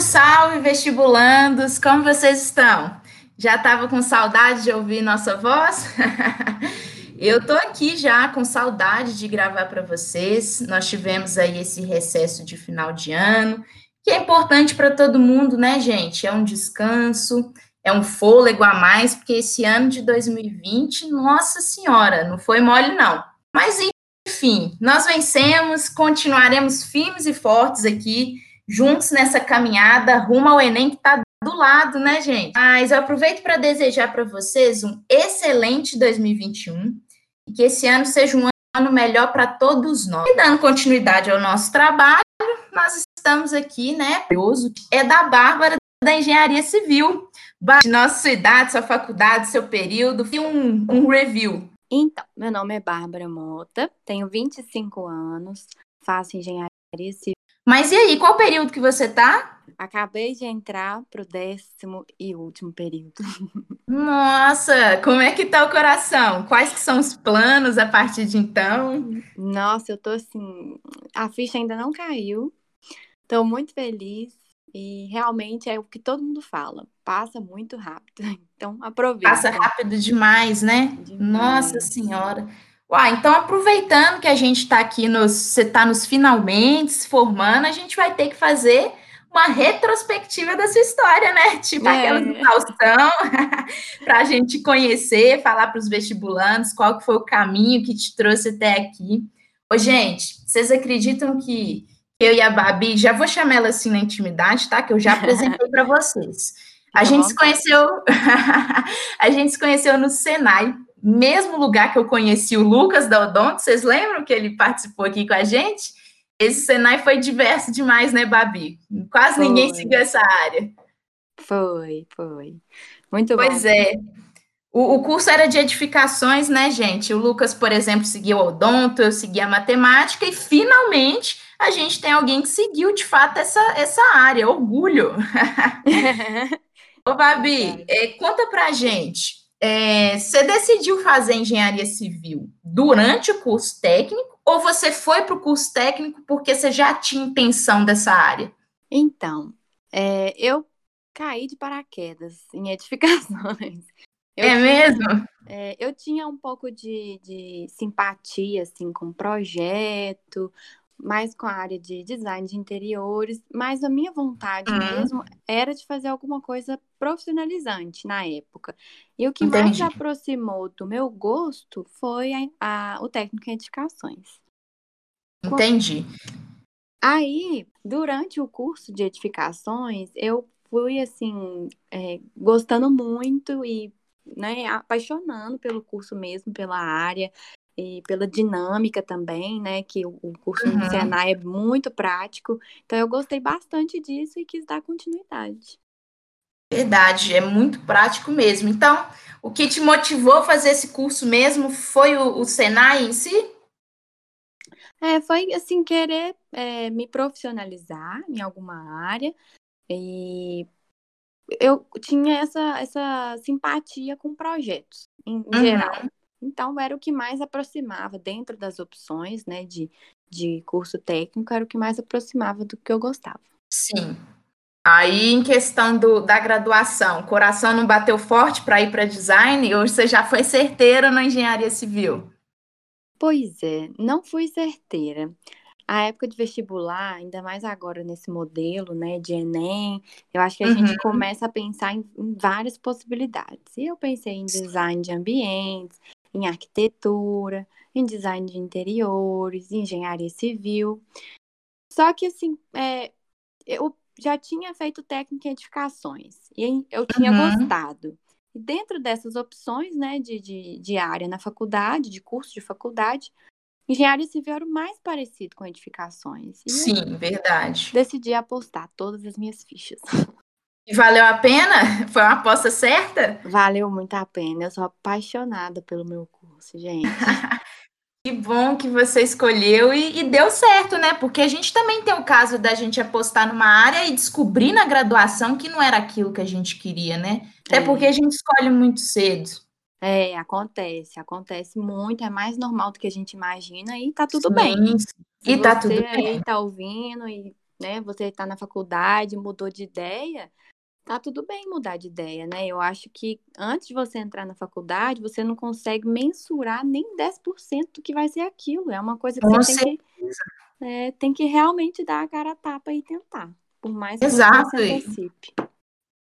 Salve, salve, vestibulandos! Como vocês estão? Já estava com saudade de ouvir nossa voz? Eu tô aqui já com saudade de gravar para vocês. Nós tivemos aí esse recesso de final de ano, que é importante para todo mundo, né, gente? É um descanso, é um fôlego a mais, porque esse ano de 2020, nossa senhora, não foi mole não. Mas enfim, nós vencemos, continuaremos firmes e fortes aqui juntos nessa caminhada rumo ao Enem que está do lado, né, gente? Mas eu aproveito para desejar para vocês um excelente 2021 e que esse ano seja um ano melhor para todos nós. E dando continuidade ao nosso trabalho, nós estamos aqui, né? É da Bárbara da Engenharia Civil. Nossa idade, sua faculdade, seu período, e um, um review. Então, meu nome é Bárbara Mota, tenho 25 anos, faço engenharia civil mas e aí, qual período que você tá? Acabei de entrar pro décimo e último período. Nossa, como é que tá o coração? Quais que são os planos a partir de então? Nossa, eu tô assim, a ficha ainda não caiu. Tô muito feliz e realmente é o que todo mundo fala, passa muito rápido. Então aproveita. Passa rápido demais, né? Demais. Nossa senhora. Uai, então aproveitando que a gente está aqui nos, você está nos finalmente se formando, a gente vai ter que fazer uma retrospectiva da sua história, né? Tipo é. aquela do Faustão, para a gente conhecer, falar para os vestibulantes qual que foi o caminho que te trouxe até aqui. Ô, gente, vocês acreditam que eu e a Babi, já vou chamar ela assim na intimidade, tá? Que eu já apresentei para vocês. A gente se conheceu, a gente se conheceu no Senai, mesmo lugar que eu conheci o Lucas da Odonto, vocês lembram que ele participou aqui com a gente? Esse Senai foi diverso demais, né, Babi? Quase foi. ninguém seguiu essa área. Foi, foi. Muito pois bom. Pois é. O, o, curso era de edificações, né, gente? O Lucas, por exemplo, seguiu o odonto, eu segui a matemática, e finalmente a gente tem alguém que seguiu de fato essa, essa área. Orgulho! Ô, Babi, é, conta pra gente é, você decidiu fazer engenharia civil durante o curso técnico ou você foi para o curso técnico porque você já tinha intenção dessa área? Então, é, eu caí de paraquedas em edificações. Eu é mesmo? é, eu tinha um pouco de, de simpatia assim, com o projeto, mais com a área de design de interiores, mas a minha vontade uhum. mesmo era de fazer alguma coisa profissionalizante na época. E o que Entendi. mais aproximou do meu gosto foi a, a, o técnico em edificações. Entendi. Aí, durante o curso de edificações, eu fui assim, é, gostando muito e né, apaixonando pelo curso mesmo, pela área e pela dinâmica também, né? Que o, curso uhum. no Senai é muito prático. Então eu gostei bastante disso e quis dar continuidade. Verdade, é muito prático mesmo. Então, o que te motivou a fazer esse curso mesmo foi o, o Senai em si? É, foi assim, querer é, me profissionalizar em alguma área. E eu tinha essa, essa simpatia com projetos, em, em uhum. geral. Então, era o que mais aproximava, dentro das opções né, de, de curso técnico, era o que mais aproximava do que eu gostava. Sim. Aí, em questão do, da graduação, o coração não bateu forte para ir para design ou você já foi certeira na engenharia civil? Pois é, não fui certeira. A época de vestibular, ainda mais agora nesse modelo, né, de Enem, eu acho que a uhum. gente começa a pensar em, em, várias possibilidades. E eu pensei em design de ambientes, em arquitetura, em design de interiores, em engenharia civil. Só que, assim, é, eu já tinha feito técnica em edificações e eu tinha uhum. gostado. E dentro dessas opções, né, de, de, de área na faculdade, de curso de faculdade, engenharia civil era o mais parecido com edificações. E Sim, verdade. Decidi apostar todas as minhas fichas. E valeu a pena? Foi uma aposta certa? Valeu muito a pena. Eu sou apaixonada pelo meu curso, gente. que bom que você escolheu e, e, deu certo, né? Porque a gente também tem o caso da gente apostar numa área e descobrir na graduação que não era aquilo que a gente queria, né? Até é. porque a gente escolhe muito cedo. É, acontece, acontece muito, é mais normal do que a gente imagina e tá tudo Sim, bem. E tá tudo bem. aí tá ouvindo e né? Você está na faculdade, mudou de ideia, tá tudo bem mudar de ideia, né? Eu acho que antes de você entrar na faculdade, você não consegue mensurar nem 10% do que vai ser aquilo. É uma coisa que Com você tem que, é, tem que realmente dar a cara a tapa e tentar. Por mais que Exato. você antecipe.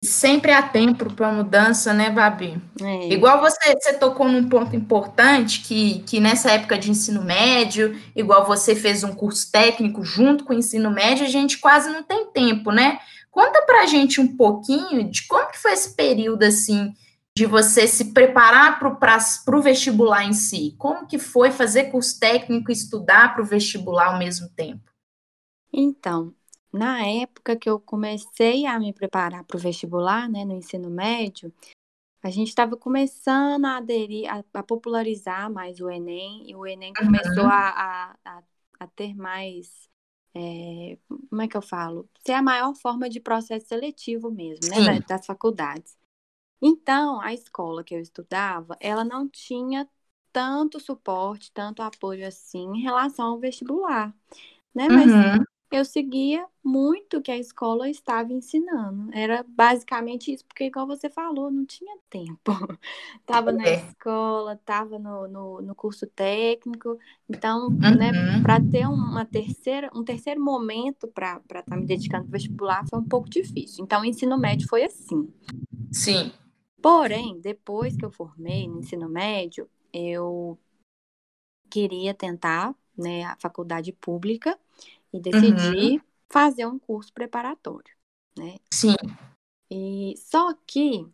Sempre há tempo para mudança, né, Babi? É. Igual você, você tocou num ponto importante, que, que nessa época de ensino médio, igual você fez um curso técnico junto com o ensino médio, a gente quase não tem tempo, né? Conta pra gente um pouquinho de como que foi esse período, assim, de você se preparar para o vestibular em si. Como que foi fazer curso técnico e estudar para o vestibular ao mesmo tempo? Então, na época que eu comecei a me preparar para o vestibular, né, no ensino médio, a gente estava começando a aderir, a, a, popularizar mais o Enem, e o Enem começou Uhum. a, a, a ter mais, é, como é que eu falo? Ser a maior forma de processo seletivo mesmo, né, Sim. da- das faculdades. Então, a escola que eu estudava, ela não tinha tanto suporte, tanto apoio assim em relação ao vestibular, né? Mas Uhum. Eu seguia muito o que a escola estava ensinando. Era basicamente isso, porque, igual você falou, não tinha tempo. Tava na É. escola, tava no, no, no curso técnico, então, né, Uhum. para ter uma terceira, um terceiro momento para estar me dedicando ao vestibular foi um pouco difícil. Então, o ensino médio foi assim. Sim. Porém, depois que eu formei no ensino médio, eu queria tentar, né, a faculdade pública e decidi fazer um curso preparatório, né? Sim. E só que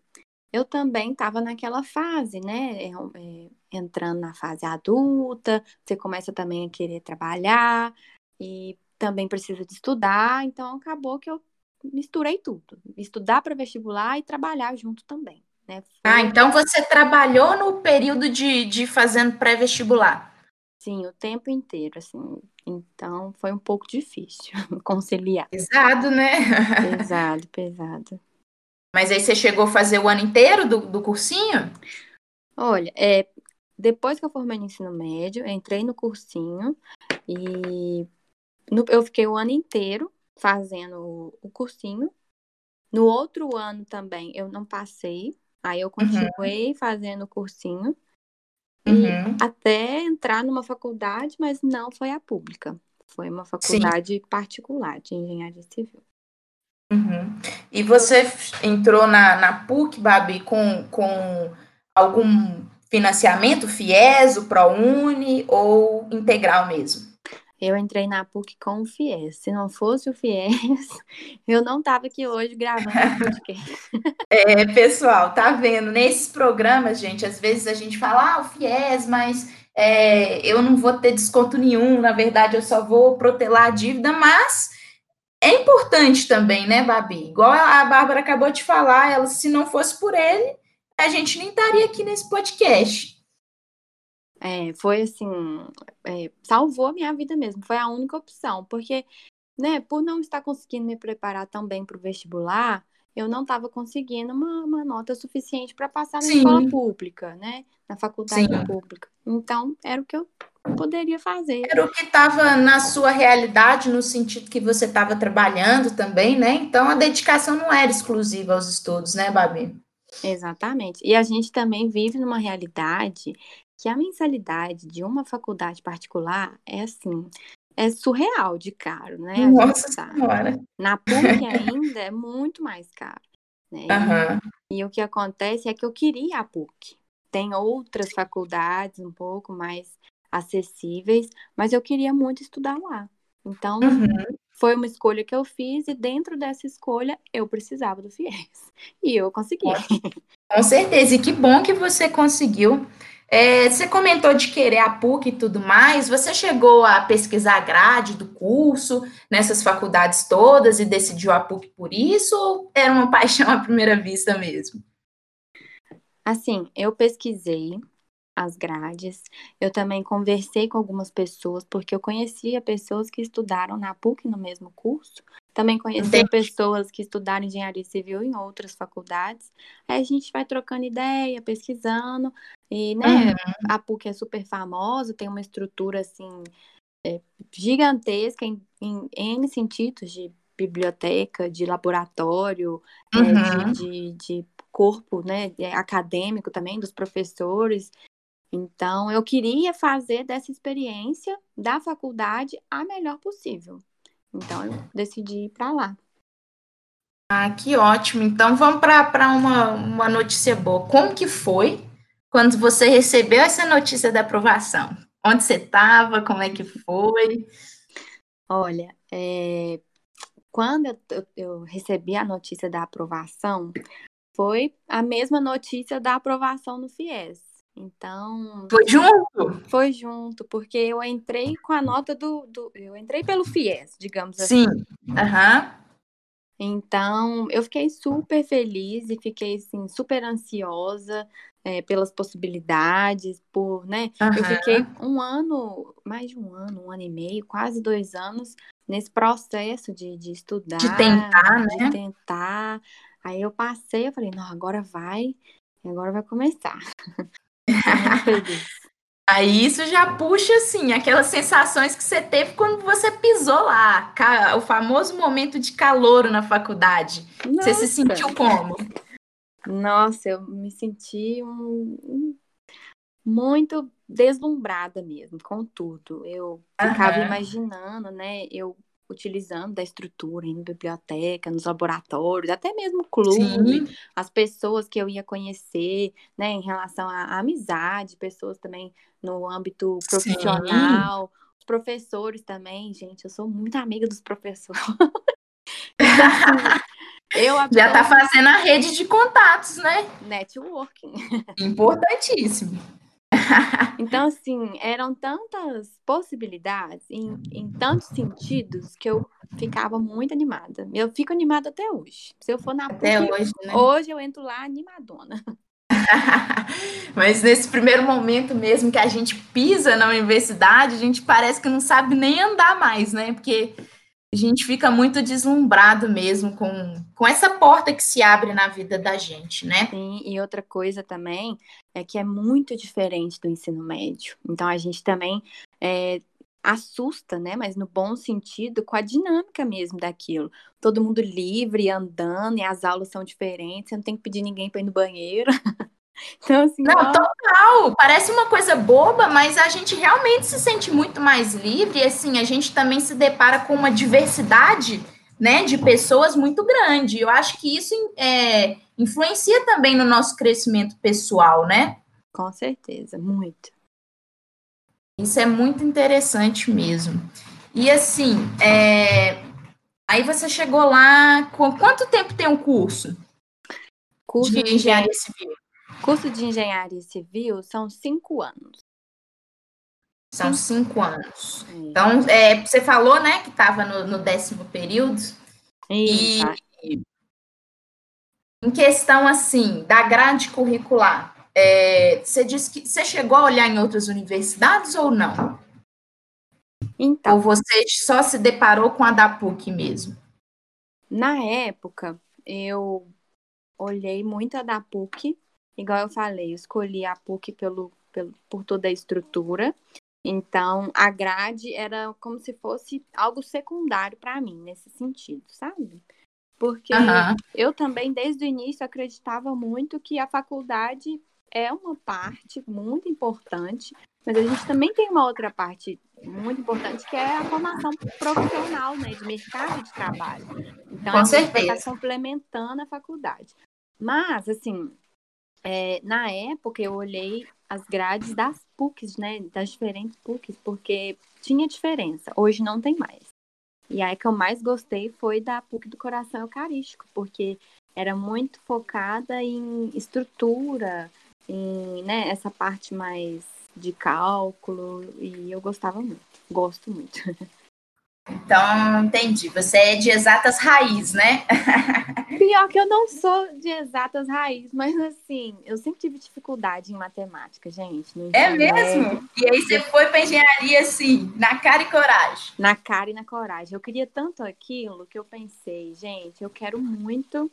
eu também estava naquela fase, né? é, é, entrando na fase adulta, você começa também a querer trabalhar e também precisa de estudar, então acabou que eu misturei tudo, estudar para vestibular e trabalhar junto também, né? Ah, Foi, então você trabalhou no período de, de fazendo pré-vestibular. Sim, o tempo inteiro, assim. Então foi um pouco difícil conciliar. Pesado, né? Pesado, pesado. Mas aí você chegou a fazer o ano inteiro do, do cursinho? Olha, é, depois que eu formei no ensino médio, entrei no cursinho e no- eu fiquei o ano inteiro fazendo o, o cursinho. No outro ano também eu não passei, aí eu continuei fazendo o cursinho Uhum. até entrar numa faculdade, mas não foi a pública. Foi uma faculdade particular de engenharia civil. Uhum. E você entrou na, na PUC, Babi, com, com algum financiamento, FIES, o ProUni ou integral mesmo? Eu entrei na PUC com o FIES. Se não fosse o FIES, eu não estava aqui hoje gravando esse podcast. É, pessoal, tá vendo? Nesses programas, gente, às vezes a gente fala, ah, o FIES, mas é, eu não vou ter desconto nenhum, na verdade eu só vou protelar a dívida, mas é importante também, né, Babi? Igual a Bárbara acabou de falar, ela, se não fosse por ele, a gente nem estaria aqui nesse podcast. É, foi assim, é, salvou a minha vida mesmo. Foi a única opção, porque, né, por não estar conseguindo me preparar tão bem para o vestibular, eu não estava conseguindo uma, uma nota suficiente para passar na Sim. escola pública, né, na faculdade Sim. pública. Então, era o que eu poderia fazer. Era o que estava na sua realidade, no sentido que você estava trabalhando também, né? Então a dedicação não era exclusiva aos estudos, né, Babi? Exatamente. E a gente também vive numa realidade que a mensalidade de uma faculdade particular é assim, é surreal de caro, né? Nossa. Senhora. Na PUC ainda é muito mais caro, né? E- Aham. E o que acontece é que eu queria a PUC. Tem outras faculdades um pouco mais acessíveis, mas eu queria muito estudar lá. Então, Uhum. foi uma escolha que eu fiz e dentro dessa escolha eu precisava do FIES. E eu consegui. Com certeza, e que bom que você conseguiu. É, você comentou de querer a PUC e tudo mais. Você chegou a pesquisar a grade do curso nessas faculdades todas e decidiu a PUC por isso? Ou era uma paixão à primeira vista mesmo? Assim, eu pesquisei as grades, eu também conversei com algumas pessoas, porque eu conhecia pessoas que estudaram na PUC no mesmo curso, também conhecia Entendi. pessoas que estudaram engenharia civil em outras faculdades. Aí a gente vai trocando ideia, pesquisando, e, né, Uhum. a PUC é super famosa, tem uma estrutura, assim, é, gigantesca em, em N sentidos de biblioteca, de laboratório, uhum. é, de, de, de, corpo né, acadêmico também, dos professores. Então, eu queria fazer dessa experiência da faculdade a melhor possível. Então, eu decidi ir para lá. Ah, que ótimo. Então, vamos para uma, uma notícia boa. Como que foi quando você recebeu essa notícia da aprovação? Onde você estava? Como é que foi? Olha, é, quando eu, eu, eu, recebi a notícia da aprovação, foi a mesma notícia da aprovação no FIES. Então. Foi junto? Foi junto, porque eu entrei com a nota do. do eu entrei pelo FIES, digamos assim. Sim. Aham. Uhum. Então, eu fiquei super feliz e fiquei, assim, super ansiosa é, pelas possibilidades, por, né? Uhum. Eu fiquei um ano, mais de um ano, um ano e meio, quase dois anos, nesse processo de, de estudar. De tentar, de né? tentar. Aí eu passei, eu falei, não, agora vai, agora vai começar. Aí isso já puxa, assim, aquelas sensações que você teve quando você pisou lá, o famoso momento de calor na faculdade. Nossa. Você se sentiu como? Nossa, eu me senti um, muito deslumbrada mesmo com tudo. Eu ficava uhum. imaginando, né? Eu utilizando da estrutura em biblioteca, nos laboratórios, até mesmo clube, Sim. as pessoas que eu ia conhecer, né, em relação à, amizade, pessoas também no âmbito profissional, Sim. os professores também, gente, eu sou muito amiga dos professores. eu Já está fazendo a rede de contatos, né? Networking. Importantíssimo. Então, assim, eram tantas possibilidades, em, em tantos sentidos, que eu ficava muito animada. Eu fico animada até hoje. Se eu for na PUC, até hoje, né? hoje eu entro lá animadona. Mas nesse primeiro momento mesmo que a gente pisa na universidade, a gente parece que não sabe nem andar mais, né? Porque a gente fica muito deslumbrado mesmo com, com essa porta que se abre na vida da gente, né? Sim, e outra coisa também é que é muito diferente do ensino médio. Então a gente também é, assusta, né? Mas no bom sentido, com a dinâmica mesmo daquilo. Todo mundo livre, andando, e as aulas são diferentes, você não tem que pedir ninguém para ir no banheiro. Então, assim, não, ó... total. Parece uma coisa boba, mas a gente realmente se sente muito mais livre. E, assim, a gente também se depara com uma diversidade, né, de pessoas muito grande. Eu acho que isso é, influencia também no nosso crescimento pessoal, né? Com certeza, muito. Isso é muito interessante mesmo. E assim, é... aí você chegou lá. Com quanto tempo tem um curso? Curso de engenharia civil. Curso de engenharia civil são cinco anos. São cinco anos. É. Então, é, você falou, né, que estava no, no, décimo período. E em questão, assim, da grade curricular, é, você disse que você chegou a olhar em outras universidades ou não? Então. Ou você só se deparou com a da PUC mesmo? Na época, eu olhei muito a da PUC, igual eu falei, eu escolhi a PUC pelo, pelo, por toda a estrutura. Então, a grade era como se fosse algo secundário para mim, nesse sentido, sabe? Porque uhum. eu também, desde o início, acreditava muito que a faculdade é uma parte muito importante, mas a gente também tem uma outra parte muito importante que é a formação profissional, né, de mercado de trabalho. Então, Com a gente vai estar complementando a faculdade. Mas, assim, é, na época eu olhei as grades das PUCs, né, das diferentes PUCs, porque tinha diferença. Hoje não tem mais. E aí que eu mais gostei foi da PUC do Coração Eucarístico, porque era muito focada em estrutura, em né, essa parte mais de cálculo, e eu gostava muito, gosto muito. Então, entendi. Você é de exatas raiz, né? Pior que eu não sou de exatas raiz, mas assim, eu sempre tive dificuldade em matemática, gente. É mesmo? E aí você foi para engenharia assim, na cara e coragem. Na cara e na coragem. Eu queria tanto aquilo que eu pensei, gente, eu quero muito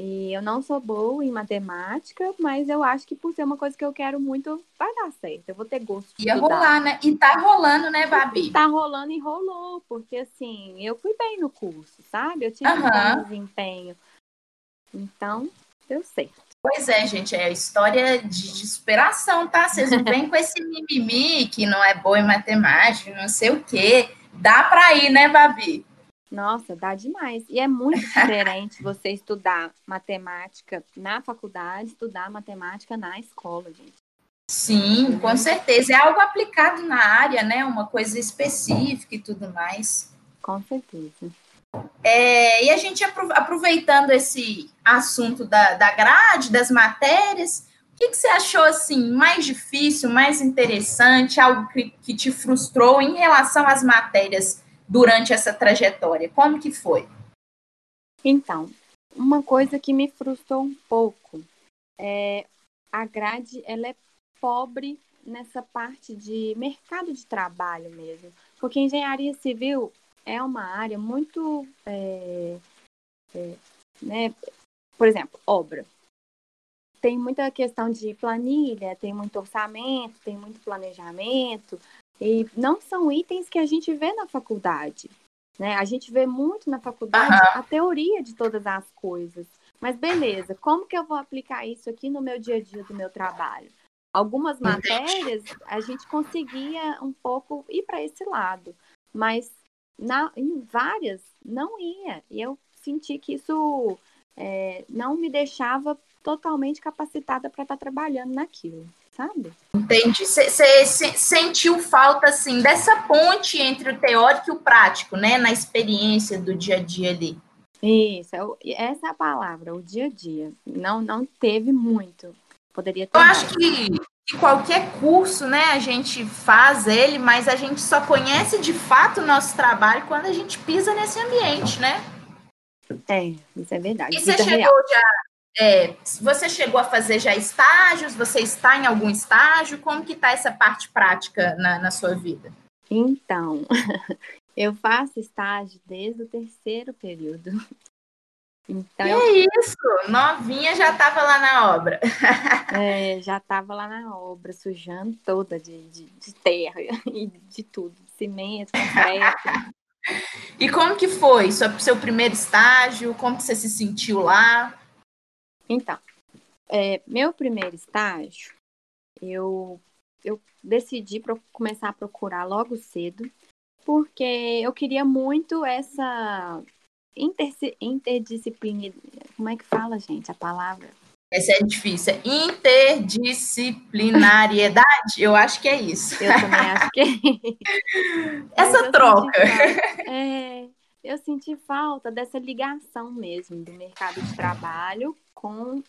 E eu não sou boa em matemática, mas eu acho que por ser uma coisa que eu quero muito, vai dar certo. Eu vou ter gosto. Ia rolar, né? E tá rolando, né, Babi? Tá rolando e rolou, porque assim, eu fui bem no curso, sabe? Eu tive uhum. um bom desempenho. Então, deu certo. Pois é, gente, é história de, de superação, tá? Vocês não vêm com esse mimimi que não é boa em matemática, não sei o quê. Dá para ir, né, Babi? Nossa, dá demais. E é muito diferente você estudar matemática na faculdade, estudar matemática na escola, gente. Sim, com certeza. É algo aplicado na área, né? Uma coisa específica e tudo mais. Com certeza. É, e a gente aproveitando esse assunto da, da grade, das matérias, o que, que, você achou assim mais difícil, mais interessante, algo que, que te frustrou em relação às matérias durante essa trajetória? Como que foi? Então, uma coisa que me frustrou um pouco é a grade, ela é pobre nessa parte de mercado de trabalho mesmo, porque engenharia civil é uma área muito, é, é, né, por exemplo, obra. Tem muita questão de planilha, tem muito orçamento, tem muito planejamento, e não são itens que a gente vê na faculdade. Né? A gente vê muito na faculdade uhum. a teoria de todas as coisas. Mas beleza, como que eu vou aplicar isso aqui no meu dia a dia do meu trabalho? Algumas matérias a gente conseguia um pouco ir para esse lado, mas na, em várias não ia. E eu senti que isso é, não me deixava totalmente capacitada para estar tá trabalhando naquilo sabe? Entendi. Você sentiu falta, assim, dessa ponte entre o teórico e o prático, né? Na experiência do dia a dia ali. Isso, é essa é a palavra, o dia a dia. Não, não teve muito. Poderia ter. Eu mais. acho que, que qualquer curso, né, a gente faz ele, mas a gente só conhece de fato o nosso trabalho quando a gente pisa nesse ambiente, né? É, isso é verdade. E você chegou real. já é, você chegou a fazer já estágios? Você está em algum estágio? Como que está essa parte prática na, na sua vida? Então, eu faço estágio desde o terceiro período. Então, que eu... isso? Novinha já estava lá na obra. É, já estava lá na obra, sujando toda de, de, de terra e de tudo, de cimento, concreto. e como que foi seu, seu primeiro estágio? Como que você se sentiu lá? Então, é, meu primeiro estágio, eu, eu decidi pro, começar a procurar logo cedo, porque eu queria muito essa interdisciplina. Como é que fala, gente, a palavra? Essa é difícil. Interdisciplinariedade? Eu acho que é isso. Eu também acho que é. Essa troca. É, eu senti falta dessa ligação mesmo do mercado de trabalho com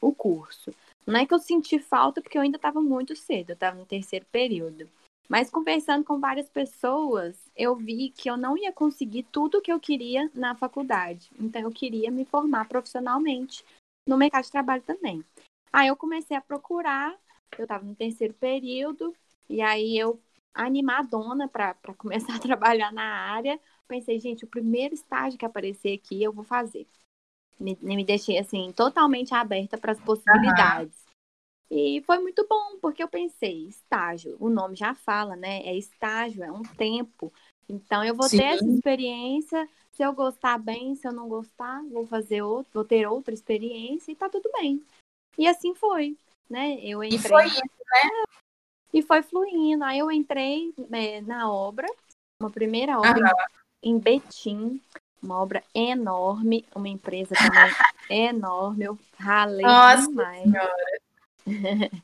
o curso. Não é que eu senti falta porque eu ainda estava muito cedo, eu estava no terceiro período. Mas conversando com várias pessoas, eu vi que eu não ia conseguir tudo o que eu queria na faculdade. Então eu queria me formar profissionalmente no mercado de trabalho também. Aí eu comecei a procurar, eu estava no terceiro período, e aí eu animadona para começar a trabalhar na área, pensei, gente, o primeiro estágio que aparecer aqui eu vou fazer me, me deixei assim totalmente aberta para as possibilidades. Uhum. E foi muito bom, porque eu pensei, estágio, o nome já fala, né? É estágio, é um tempo. Então eu vou Sim. ter essa experiência, se eu gostar bem, se eu não gostar, vou fazer outro, vou ter outra experiência e tá tudo bem. E assim foi, né? Eu entrei. E foi isso, né? E foi fluindo. Aí eu entrei é, na obra, uma primeira obra uhum. em Betim, uma obra enorme, uma empresa também enorme. Eu ralei Nossa demais.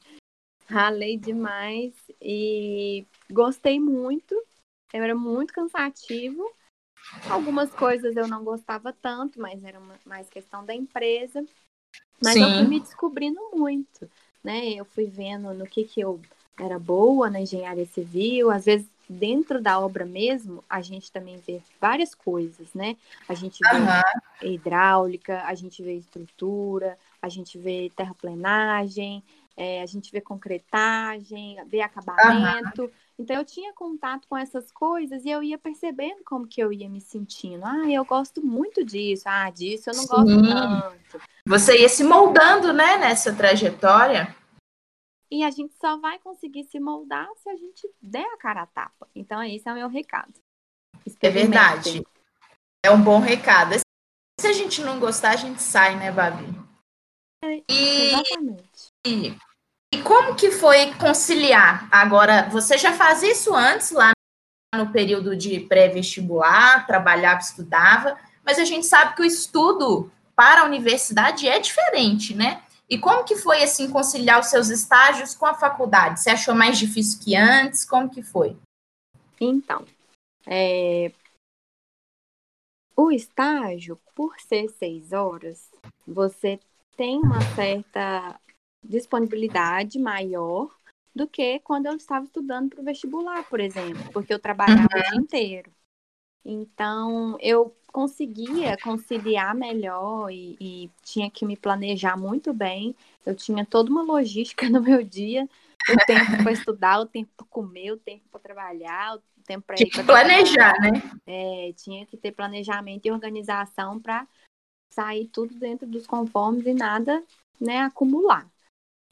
ralei demais e gostei muito. Era muito cansativo. Algumas coisas eu não gostava tanto, mas era uma, mais questão da empresa. Mas Sim. eu fui me descobrindo muito, né? Eu fui vendo no que, que eu era boa na engenharia civil, às vezes dentro da obra mesmo, a gente também vê várias coisas, né? A gente vê uhum. hidráulica, a gente vê estrutura, a gente vê terraplenagem, é, a gente vê concretagem, vê acabamento. Uhum. Então eu tinha contato com essas coisas e eu ia percebendo como que eu ia me sentindo. Ah, eu gosto muito disso. Ah, disso eu não Sim. gosto tanto. Você ia se moldando, né, nessa trajetória. E a gente só vai conseguir se moldar se a gente der a cara a tapa. Então, esse é o meu recado. É verdade. É um bom recado. Se a gente não gostar, a gente sai, né, Babi? É, e... Exatamente. E, e como que foi conciliar? Agora, você já faz isso antes, lá no período de pré-vestibular, trabalhava, estudava, mas a gente sabe que o estudo para a universidade é diferente, né? E como que foi assim conciliar os seus estágios com a faculdade? Você achou mais difícil que antes? Como que foi? Então, é... o estágio, por ser seis horas, você tem uma certa disponibilidade maior do que quando eu estava estudando para o vestibular, por exemplo, porque eu trabalhava uhum. o dia inteiro. Então, eu conseguia conciliar melhor e, e tinha que me planejar muito bem. Eu tinha toda uma logística no meu dia, o tempo para estudar, o tempo para comer, o tempo para trabalhar, o tempo para ir para planejar, né? É, tinha que ter planejamento e organização para sair tudo dentro dos conformes e nada, né, acumular.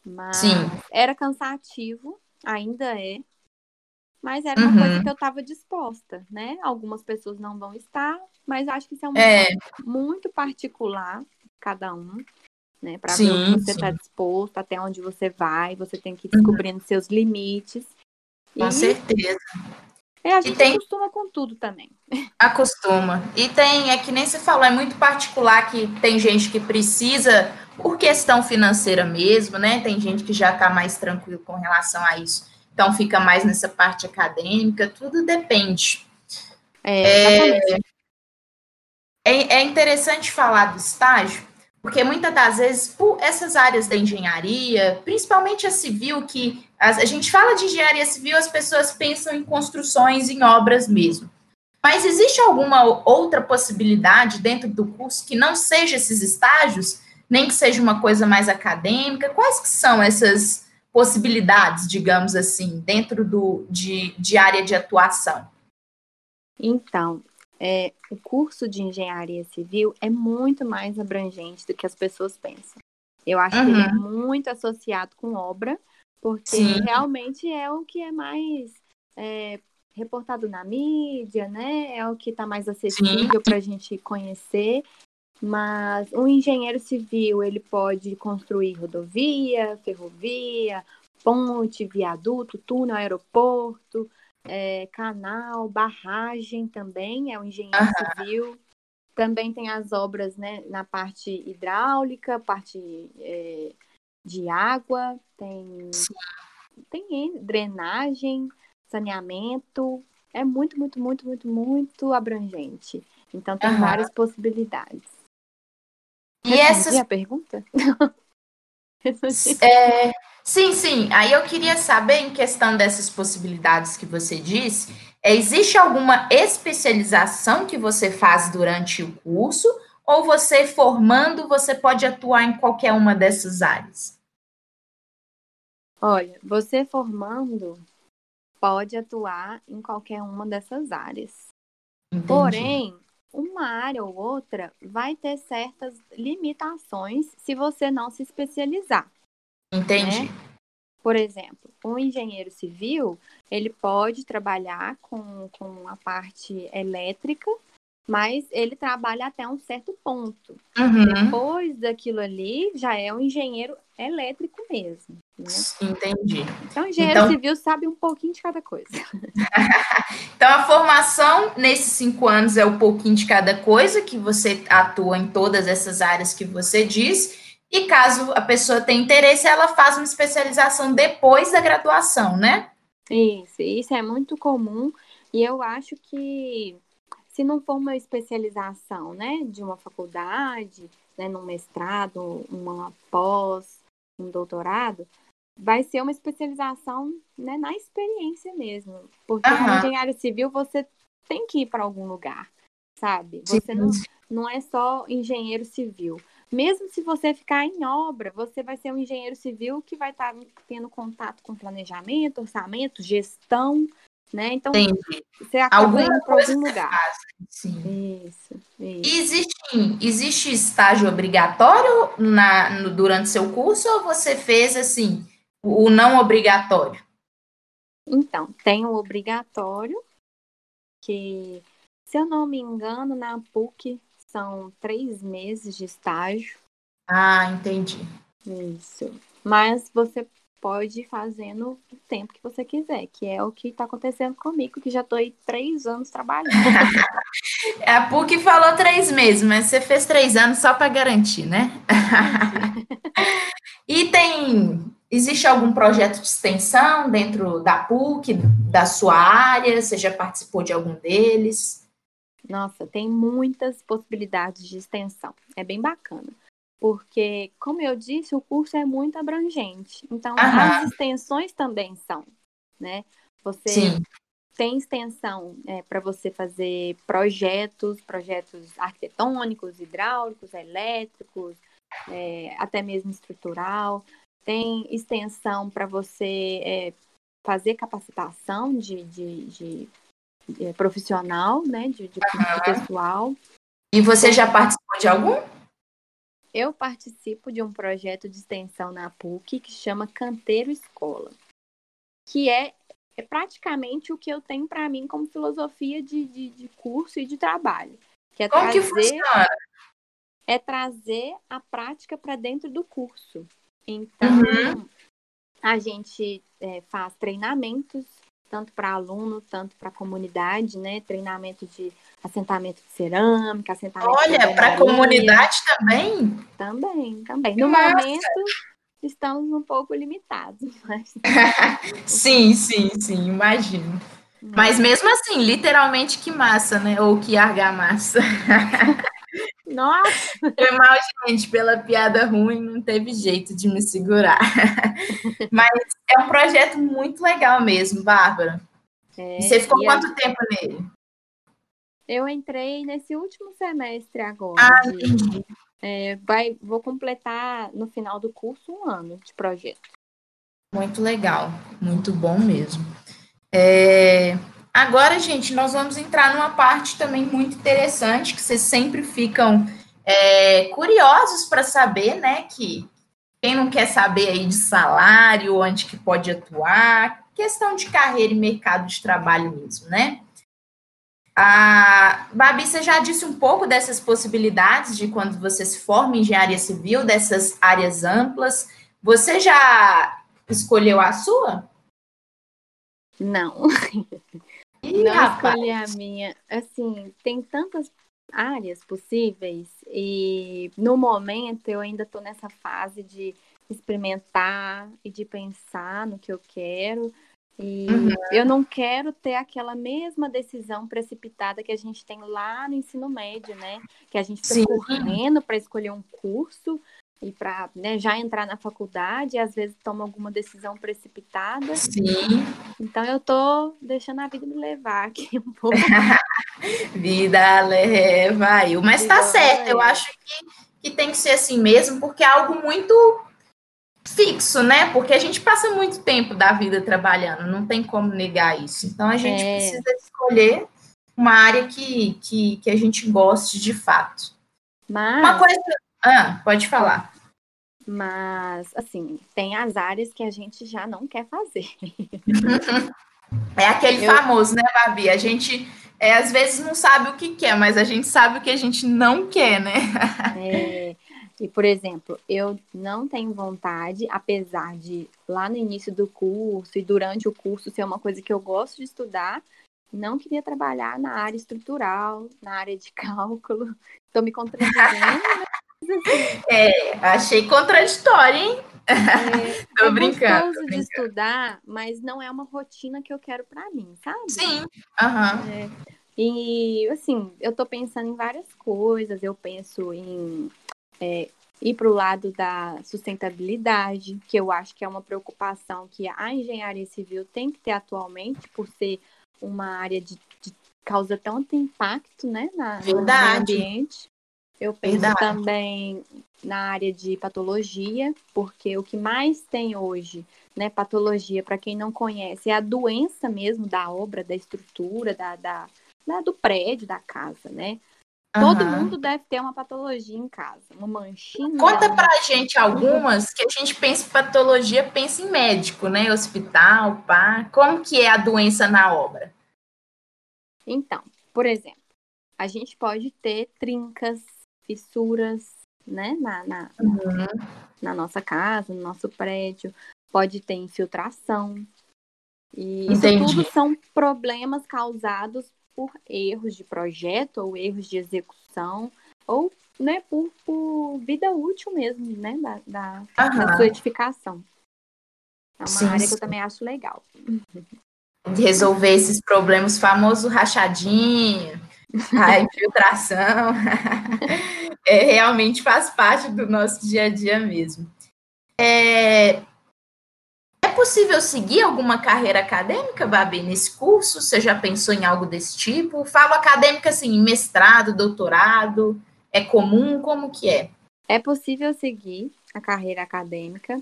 Mas Sim. era cansativo, ainda é, mas era uma uhum. coisa que eu estava disposta, né? Algumas pessoas não vão estar, mas acho que isso é um é. muito particular, cada um, né? Para ver o que você está disposto, até onde você vai, você tem que ir uhum. descobrindo uhum. seus limites. Com e... certeza. É, a gente tem... acostuma com tudo também. Acostuma. E tem, é que nem você falou, é muito particular que tem gente que precisa, por questão financeira mesmo, né? Tem gente que já está mais tranquilo com relação a isso então fica mais nessa parte acadêmica, tudo depende. É, é, é interessante falar do estágio, porque muitas das vezes, por essas áreas da engenharia, principalmente a civil, que a, a gente fala de engenharia civil, as pessoas pensam em construções, em obras mesmo. Mas existe alguma outra possibilidade dentro do curso que não seja esses estágios, nem que seja uma coisa mais acadêmica? Quais que são essas possibilidades, digamos assim, dentro do, de, de área de atuação? Então, é, o curso de engenharia civil é muito mais abrangente do que as pessoas pensam. Eu acho uhum. que ele é uhum. muito associado com obra, porque Sim. realmente é o que é mais é, reportado na mídia, né? É o que está mais acessível para a gente conhecer. Mas um engenheiro civil, ele pode construir rodovia, ferrovia, ponte, viaduto, túnel, aeroporto, é, canal, barragem também, é um engenheiro uhum. civil. Também tem as obras né, na parte hidráulica, parte é, de água, tem, tem drenagem, saneamento. É muito, muito, muito, muito, muito abrangente. Então tem uhum. várias possibilidades. E essas... a pergunta? é, sim, sim. Aí eu queria saber, em questão dessas possibilidades que você disse, existe alguma especialização que você faz durante o curso? Ou você formando, você pode atuar em qualquer uma dessas áreas? Olha, você formando pode atuar em qualquer uma dessas áreas. Entendi. Porém, uma área ou outra vai ter certas limitações se você não se especializar. Entendi. Né? Por exemplo, um engenheiro civil, ele pode trabalhar com, com a parte elétrica, mas ele trabalha até um certo ponto. Uhum. Depois daquilo ali, já é um engenheiro elétrico mesmo. Né? Entendi. Então, engenheiro então... civil sabe um pouquinho de cada coisa. então, a formação nesses cinco anos é um pouquinho de cada coisa, que você atua em todas essas áreas que você diz. E caso a pessoa tenha interesse, ela faz uma especialização depois da graduação, né? Isso, isso é muito comum. E eu acho que se não for uma especialização, né, de uma faculdade, né, num mestrado, uma pós, um doutorado, vai ser uma especialização né, na experiência mesmo. Porque uhum. na engenharia civil você tem que ir para algum lugar, sabe? Você não, não é só engenheiro civil. Mesmo se você ficar em obra, você vai ser um engenheiro civil que vai estar tá tendo contato com planejamento, orçamento, gestão, né? Então, Entendi. você acaba Alguma indo para algum lugar. Sim. Isso, isso. Existe, existe estágio obrigatório na, no, durante seu curso ou você fez assim o não obrigatório? Então, tem o obrigatório, que, se eu não me engano, na PUC são três meses de estágio. Ah, entendi. Isso. Mas você pode ir fazendo o tempo que você quiser, que é o que está acontecendo comigo, que já estou aí três anos trabalhando. a PUC falou três meses, mas você fez três anos só para garantir, né? e tem. Existe algum projeto de extensão dentro da PUC, da sua área? Você já participou de algum deles? Nossa, tem muitas possibilidades de extensão. É bem bacana porque, como eu disse, o curso é muito abrangente. Então, Aham. as extensões também são, né? Você Sim. tem extensão é, para você fazer projetos, projetos arquitetônicos, hidráulicos, elétricos, é, até mesmo estrutural. Tem extensão para você é, fazer capacitação de, de, de, de é, profissional, né? De, pessoal. E você já participou de algum? Eu participo de um projeto de extensão na PUC que chama Canteiro Escola, que é, é praticamente o que eu tenho para mim como filosofia de, de, de, curso e de trabalho. Que é como trazer, que funciona? É trazer a prática para dentro do curso. Então, uhum. a gente é, faz treinamentos tanto para aluno, tanto para comunidade, né? Treinamento de assentamento de cerâmica, assentamento Olha, para a comunidade também? Também, também. No Nossa. momento, estamos um pouco limitados. Mas... sim, sim, sim, imagino. Mas mesmo assim, literalmente que massa, né? Ou que argamassa. Nossa! Foi mal, gente, pela piada ruim, não teve jeito de me segurar. Mas é um projeto muito legal mesmo, Bárbara. É, você ficou quanto a... tempo nele? Eu entrei nesse último semestre agora. Ah, de. É, vai, vou completar no final do curso um ano de projeto. Muito legal, muito bom mesmo. É, agora, gente, nós vamos entrar numa parte também muito interessante, que vocês sempre ficam é, curiosos para saber, né? Que quem não quer saber aí de salário, onde que pode atuar, questão de carreira e mercado de trabalho mesmo, né? A Babi, você já disse um pouco dessas possibilidades de quando você se forma em engenharia civil, dessas áreas amplas. Você já escolheu a sua? Não. Ih, não rapaz. escolhi a minha. Assim, tem tantas áreas possíveis e no momento eu ainda estou nessa fase de experimentar e de pensar no que eu quero. E uhum. eu não quero ter aquela mesma decisão precipitada que a gente tem lá no ensino médio, né? Que a gente está correndo para escolher um curso e para né, já entrar na faculdade, às vezes toma alguma decisão precipitada. Sim. Então eu tô deixando a vida me levar aqui um pouco. vida leva aí. Mas vida tá certo, leva. eu acho que, que tem que ser assim mesmo, porque é algo muito fixo, né? Porque a gente passa muito tempo da vida trabalhando, não tem como negar isso. Então a gente é. precisa escolher uma área que, que, que a gente goste de fato. Mas... Uma coisa ah, pode falar. Mas, assim, tem as áreas que a gente já não quer fazer. É aquele eu... famoso, né, Babi? A gente é, às vezes não sabe o que quer, mas a gente sabe o que a gente não quer, né? É, e, por exemplo, eu não tenho vontade, apesar de lá no início do curso e durante o curso ser uma coisa que eu gosto de estudar, não queria trabalhar na área estrutural, na área de cálculo. Estou me contradizendo, É, achei contraditório, hein? É, tô é brincando. gostoso de estudar, mas não é uma rotina que eu quero para mim, sabe? Sim. Uhum. É, e assim, eu tô pensando em várias coisas. Eu penso em é, ir para o lado da sustentabilidade, que eu acho que é uma preocupação que a engenharia civil tem que ter atualmente, por ser uma área de, de causa tanto impacto né, na, no ambiente. Eu penso Verdade. também na área de patologia, porque o que mais tem hoje, né, patologia, para quem não conhece, é a doença mesmo da obra, da estrutura, da, da, da do prédio, da casa, né? Todo uhum. mundo deve ter uma patologia em casa, uma manchinha. Conta uma... pra gente algumas que a gente pensa em patologia, pensa em médico, né? Hospital, pá. Como que é a doença na obra? Então, por exemplo, a gente pode ter trincas, fissuras, né, na, na, uhum. na nossa casa, no nosso prédio. Pode ter infiltração. E Entendi. isso tudo são problemas causados por erros de projeto ou erros de execução ou né, por, por vida útil mesmo, né, da, da, da sua edificação. É uma sim, área que eu também acho legal. Resolver esses problemas, famoso rachadinho, a infiltração, é, realmente faz parte do nosso dia a dia mesmo. É, é possível seguir alguma carreira acadêmica, Babi, nesse curso? Você já pensou em algo desse tipo? Falo acadêmica assim, mestrado, doutorado, é comum? Como que é? É possível seguir a carreira acadêmica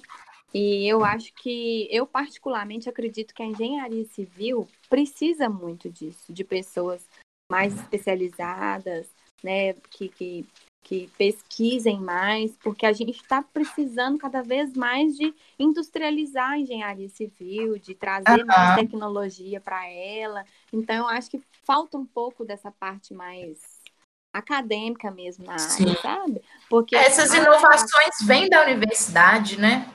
e eu acho que, eu particularmente acredito que a engenharia civil precisa muito disso, de pessoas mais especializadas, né, que, que que pesquisem mais, porque a gente está precisando cada vez mais de industrializar a engenharia civil, de trazer uhum. mais tecnologia para ela. Então, eu acho que falta um pouco dessa parte mais acadêmica mesmo na Sim. área, sabe? Porque essas inovações vêm da universidade, né?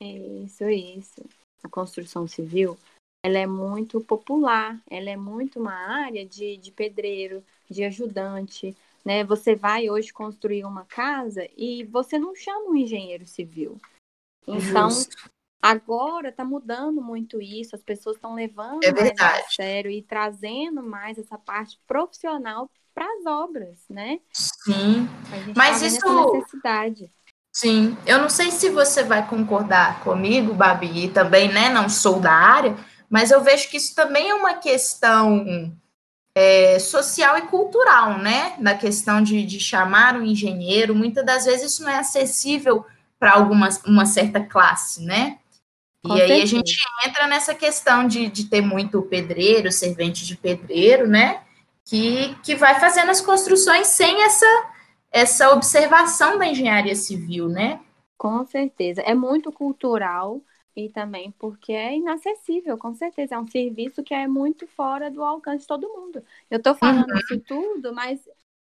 Isso, isso. A construção civil, ela é muito popular, ela é muito uma área de, de pedreiro, de ajudante, né? Você vai hoje construir uma casa e você não chama um engenheiro civil. Então, Justo. agora está mudando muito isso, as pessoas estão levando é mais a sério e trazendo mais essa parte profissional para as obras, né? Sim. Mas isso necessidade. Sim, eu não sei se você vai concordar comigo, Babi, e também, né, não sou da área, mas eu vejo que isso também é uma questão é, social e cultural, né? Na questão de, de chamar um engenheiro, muitas das vezes isso não é acessível para alguma uma certa classe, né? Com e certeza. aí a gente entra nessa questão de, de ter muito pedreiro, servente de pedreiro, né? Que, que vai fazendo as construções sem essa, essa observação da engenharia civil, né? Com certeza. É muito cultural e também porque é inacessível, com certeza. É um serviço que é muito fora do alcance de todo mundo. Eu estou falando uhum. isso tudo, mas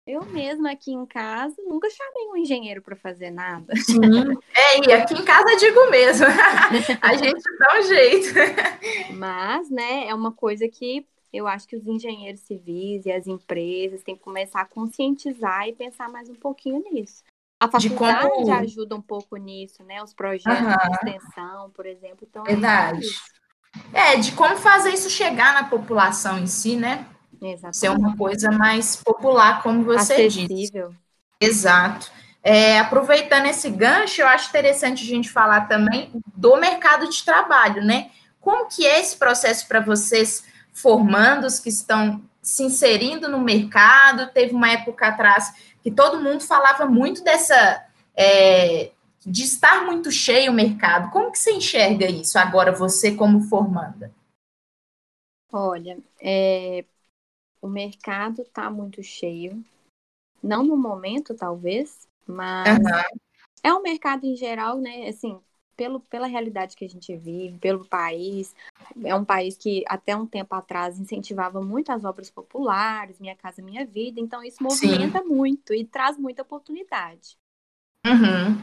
eu mesma aqui em casa nunca chamei um engenheiro para fazer nada. Sim. É, e aqui em casa eu digo mesmo. A gente dá um jeito. Mas, né, é uma coisa que eu acho que os engenheiros civis e as empresas têm que começar a conscientizar e pensar mais um pouquinho nisso. A faculdade como... ajuda um pouco nisso, né? Os projetos uhum. de extensão, por exemplo. Então, é Verdade. É, é, de como fazer isso chegar na população em si, né? Exatamente. Ser uma coisa mais popular, como você Acessível. disse. Exato. É, aproveitando esse gancho, eu acho interessante a gente falar também do mercado de trabalho, né? Como que é esse processo para vocês formandos que estão se inserindo no mercado? Teve uma época atrás que todo mundo falava muito dessa é, de estar muito cheio o mercado. Como que você enxerga isso agora, você como formanda? Olha, é, o mercado está muito cheio, não no momento, talvez, mas uhum. é um mercado em geral, né? Assim, pelo, pela realidade que a gente vive, pelo país. É um país que até um tempo atrás incentivava muito as obras populares, Minha Casa Minha Vida, então isso movimenta Sim. muito e traz muita oportunidade. Uhum.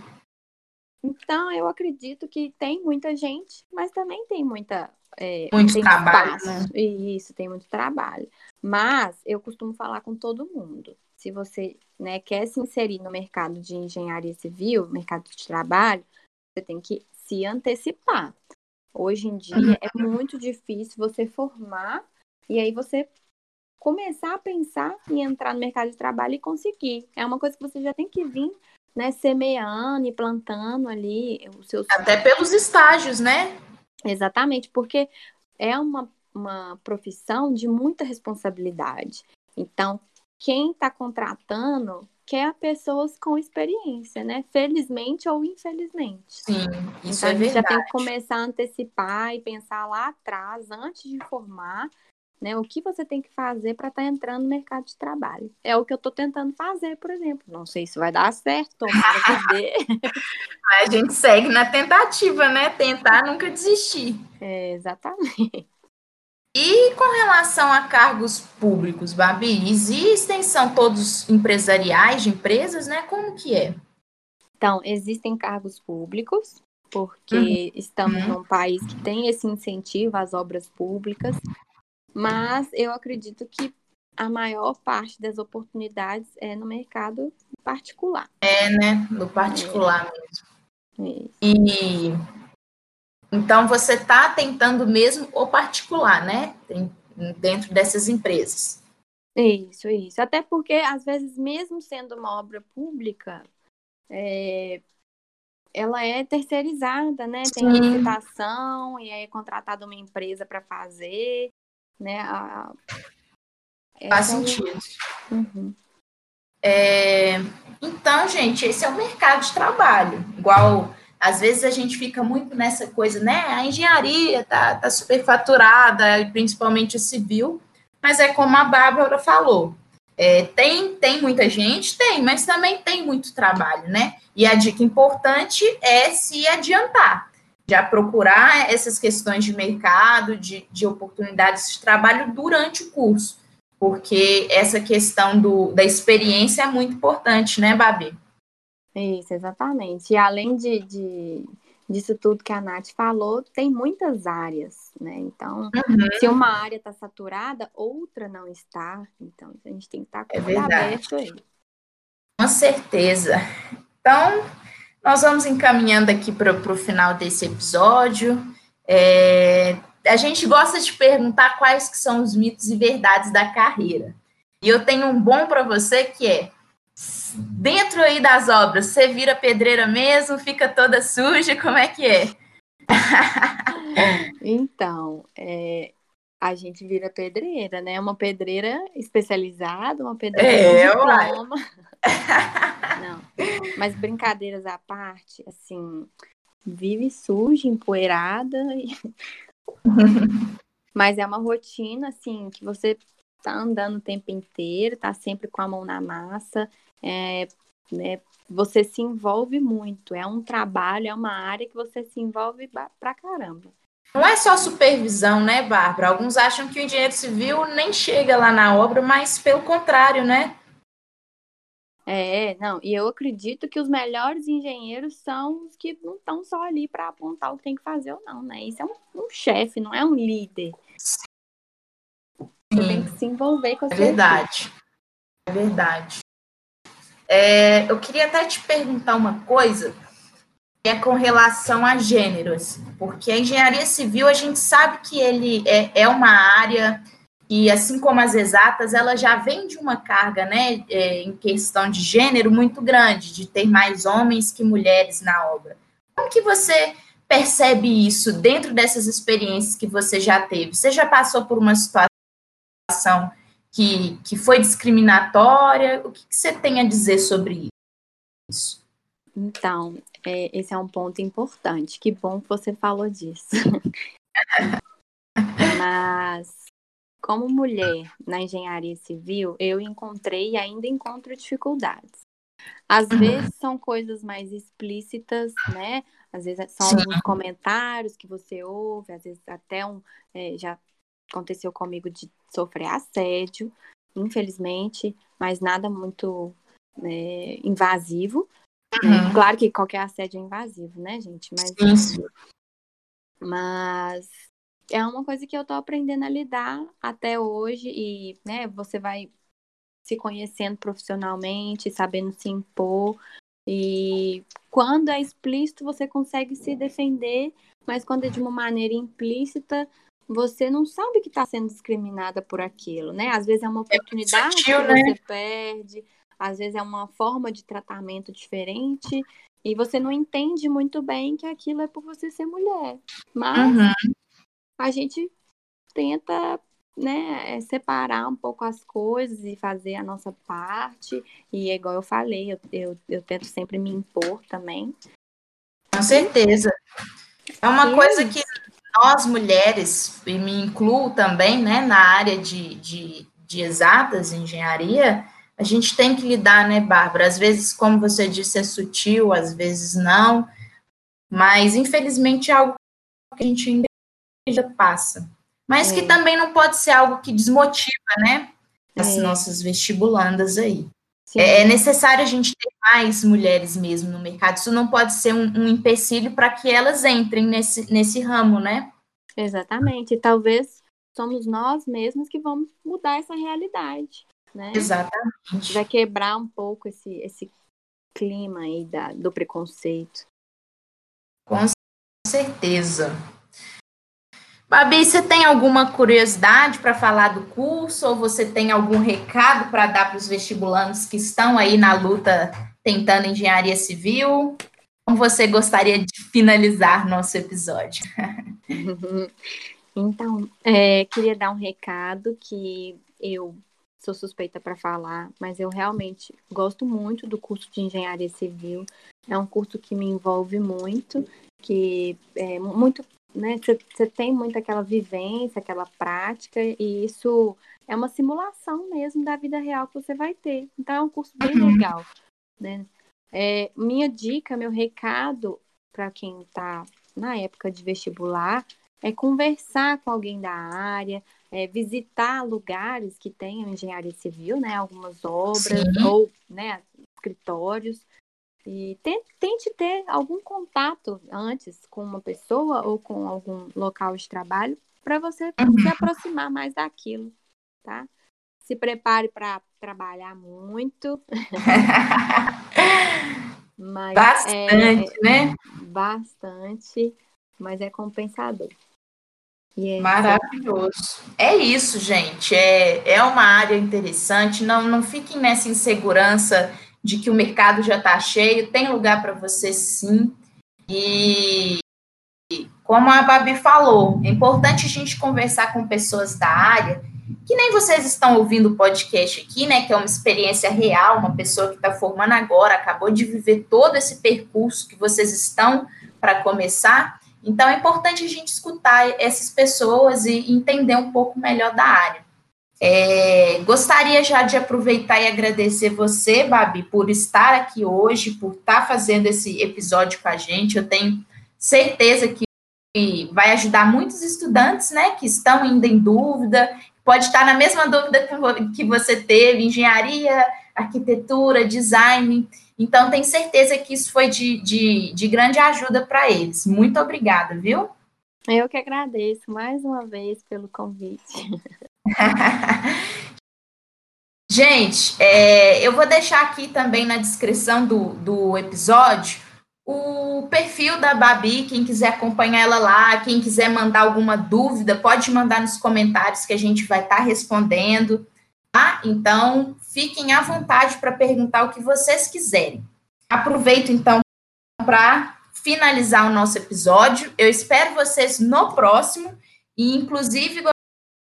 Então, eu acredito que tem muita gente, mas também tem muita. É, muito tem trabalho. Espaço. Né? Isso, tem muito trabalho. Mas eu costumo falar com todo mundo. Se você né, quer se inserir no mercado de engenharia civil, mercado de trabalho, você tem que se antecipar. Hoje em dia uhum. é muito difícil você formar e aí você começar a pensar em entrar no mercado de trabalho e conseguir. É uma coisa que você já tem que vir né, semeando e plantando ali os seus. Até pelos estágios, né? Exatamente, porque é uma, uma profissão de muita responsabilidade. Então, quem está contratando quer pessoas com experiência, né? Felizmente ou infelizmente. Sim, isso então, é a gente verdade. já tem que começar a antecipar e pensar lá atrás, antes de formar, né? O que você tem que fazer para estar tá entrando no mercado de trabalho. É o que eu estou tentando fazer, por exemplo. Não sei se vai dar certo, tomara que dê. a gente segue na tentativa, né? Tentar nunca desistir. É, exatamente. E com relação a cargos públicos, Babi, existem, são todos empresariais de empresas, né? Como que é? Então, existem cargos públicos, porque uhum. estamos uhum. num país que tem esse incentivo às obras públicas, mas eu acredito que a maior parte das oportunidades é no mercado particular. É, né? No particular é. mesmo. É. E então, você está tentando mesmo o particular, né? Dentro dessas empresas. Isso, isso. Até porque, às vezes, mesmo sendo uma obra pública, é... ela é terceirizada, né? Tem Sim. licitação e aí é contratada uma empresa para fazer, né? A... Faz é sentido. Uhum. É... Então, gente, esse é o mercado de trabalho. Igual às vezes a gente fica muito nessa coisa, né? A engenharia tá, tá superfaturada, principalmente o civil, mas é como a Bárbara falou. É, tem, tem muita gente? Tem, mas também tem muito trabalho, né? E a dica importante é se adiantar, já procurar essas questões de mercado, de, de oportunidades de trabalho durante o curso, porque essa questão do, da experiência é muito importante, né, Babi? Isso, exatamente. E além de, de, disso tudo que a Nath falou, tem muitas áreas, né? Então, uhum. se uma área está saturada, outra não está. Então, a gente tem que estar tá com é aberto aí. Com certeza. Então, nós vamos encaminhando aqui para o final desse episódio. É, a gente gosta de perguntar quais que são os mitos e verdades da carreira. E eu tenho um bom para você que é dentro aí das obras, você vira pedreira mesmo, fica toda suja, como é que é? então, é, a gente vira pedreira, né? Uma pedreira especializada, uma pedreira é, com diploma. Não, mas brincadeiras à parte, assim, vive suja, empoeirada. E... mas é uma rotina, assim, que você tá andando o tempo inteiro, tá sempre com a mão na massa é, né, você se envolve muito. É um trabalho, é uma área que você se envolve pra caramba. Não é só supervisão, né, Bárbara? Alguns acham que o engenheiro civil nem chega lá na obra, mas pelo contrário, né? É, não, e eu acredito que os melhores engenheiros são os que não estão só ali para apontar o que tem que fazer ou não, né? Isso é um, um chefe, não é um líder. Sim. Você tem que se envolver com a É verdade. É verdade. É, eu queria até te perguntar uma coisa, que é com relação a gêneros, porque a engenharia civil a gente sabe que ele é, é uma área e assim como as exatas, ela já vem de uma carga, né, é, em questão de gênero muito grande, de ter mais homens que mulheres na obra. Como que você percebe isso dentro dessas experiências que você já teve? Você já passou por uma situação que, que foi discriminatória? O que, que você tem a dizer sobre isso? Então, é, esse é um ponto importante. Que bom que você falou disso. Mas, como mulher na engenharia civil, eu encontrei e ainda encontro dificuldades. Às uhum. vezes são coisas mais explícitas, né? Às vezes são Sim. alguns comentários que você ouve, às vezes até um. É, já aconteceu comigo de sofrer assédio, infelizmente, mas nada muito é, invasivo. Né? Uhum. Né? Claro que qualquer assédio é invasivo, né, gente? Mas, Isso. mas é uma coisa que eu tô aprendendo a lidar até hoje e, né, você vai se conhecendo profissionalmente, sabendo se impor. E quando é explícito, você consegue se defender, mas quando é de uma maneira implícita, você não sabe que está sendo discriminada por aquilo, né? Às vezes é uma é oportunidade é sutil, que né? você perde, às vezes é uma forma de tratamento diferente, e você não entende muito bem que aquilo é por você ser mulher. Mas uhum. a gente tenta né, é separar um pouco as coisas e fazer a nossa parte. E é igual eu falei, eu, eu, eu tento sempre me impor também. Com certeza. É uma coisa que nós mulheres, e me incluo também, né, na área de, de, de exatas, engenharia, a gente tem que lidar, né, Bárbara? Às vezes, como você disse, é sutil, às vezes não, mas infelizmente é algo que a gente ainda passa mas é. que também não pode ser algo que desmotiva, né? As é. nossas vestibulandas aí. É, é necessário a gente ter mais mulheres mesmo no mercado. Isso não pode ser um, um empecilho para que elas entrem nesse, nesse ramo, né? Exatamente. E talvez somos nós mesmos que vamos mudar essa realidade, né? Exatamente. Vai quebrar um pouco esse, esse clima aí da, do preconceito. Com certeza. Babi, você tem alguma curiosidade para falar do curso ou você tem algum recado para dar para os vestibulandos que estão aí na luta tentando engenharia civil? Como você gostaria de finalizar nosso episódio? Então, é, queria dar um recado que eu sou suspeita para falar, mas eu realmente gosto muito do curso de engenharia civil. É um curso que me envolve muito, que é muito né? Você tem muito aquela vivência, aquela prática, e isso é uma simulação mesmo da vida real que você vai ter. Então é um curso bem uhum. legal, né? É, minha dica, meu recado para quem está na época de vestibular é conversar com alguém da área, é, visitar lugares que tenham engenharia civil, né? Algumas obras Sim. ou né, escritórios e tente ter algum contato antes com uma pessoa ou com algum local de trabalho para você uhum. se aproximar mais daquilo, tá? Se prepare para trabalhar muito. mas bastante, é, né? Bastante, mas é compensador. É Maravilhoso. É isso, gente. É, é uma área interessante. Não, não fiquem nessa insegurança de que o mercado já está cheio, tem lugar para você sim. E como a Babi falou, é importante a gente conversar com pessoas da área, que nem vocês estão ouvindo o podcast aqui, né? Que é uma experiência real, uma pessoa que está formando agora, acabou de viver todo esse percurso que vocês estão para começar. Então é importante a gente escutar essas pessoas e entender um pouco melhor da área. É, gostaria já de aproveitar e agradecer você, Babi, por estar aqui hoje, por estar fazendo esse episódio com a gente. Eu tenho certeza que vai ajudar muitos estudantes, né, que estão ainda em dúvida, pode estar na mesma dúvida que você teve, engenharia, arquitetura, design. Então, tenho certeza que isso foi de, de, de grande ajuda para eles. Muito obrigada, viu? Eu que agradeço mais uma vez pelo convite. Gente, é, eu vou deixar aqui também na descrição do, do episódio o perfil da Babi, quem quiser acompanhar ela lá, quem quiser mandar alguma dúvida, pode mandar nos comentários que a gente vai estar tá respondendo, tá? Então, fiquem à vontade para perguntar o que vocês quiserem. Aproveito então para finalizar o nosso episódio. Eu espero vocês no próximo e inclusive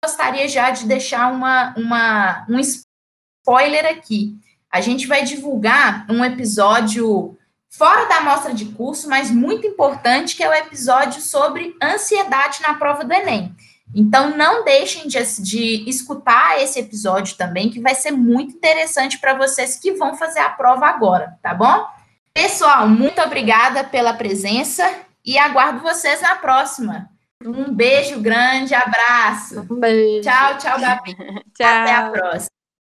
gostaria já de deixar uma, uma, um spoiler aqui. A gente vai divulgar um episódio fora da amostra de curso, mas muito importante, que é o episódio sobre ansiedade na prova do Enem. Então, não deixem de, de escutar esse episódio também, que vai ser muito interessante para vocês que vão fazer a prova agora, tá bom? Pessoal, muito obrigada pela presença e aguardo vocês na próxima. Um beijo grande, abraço. Um beijo. Tchau, tchau, Gabi. tchau. Até a próxima.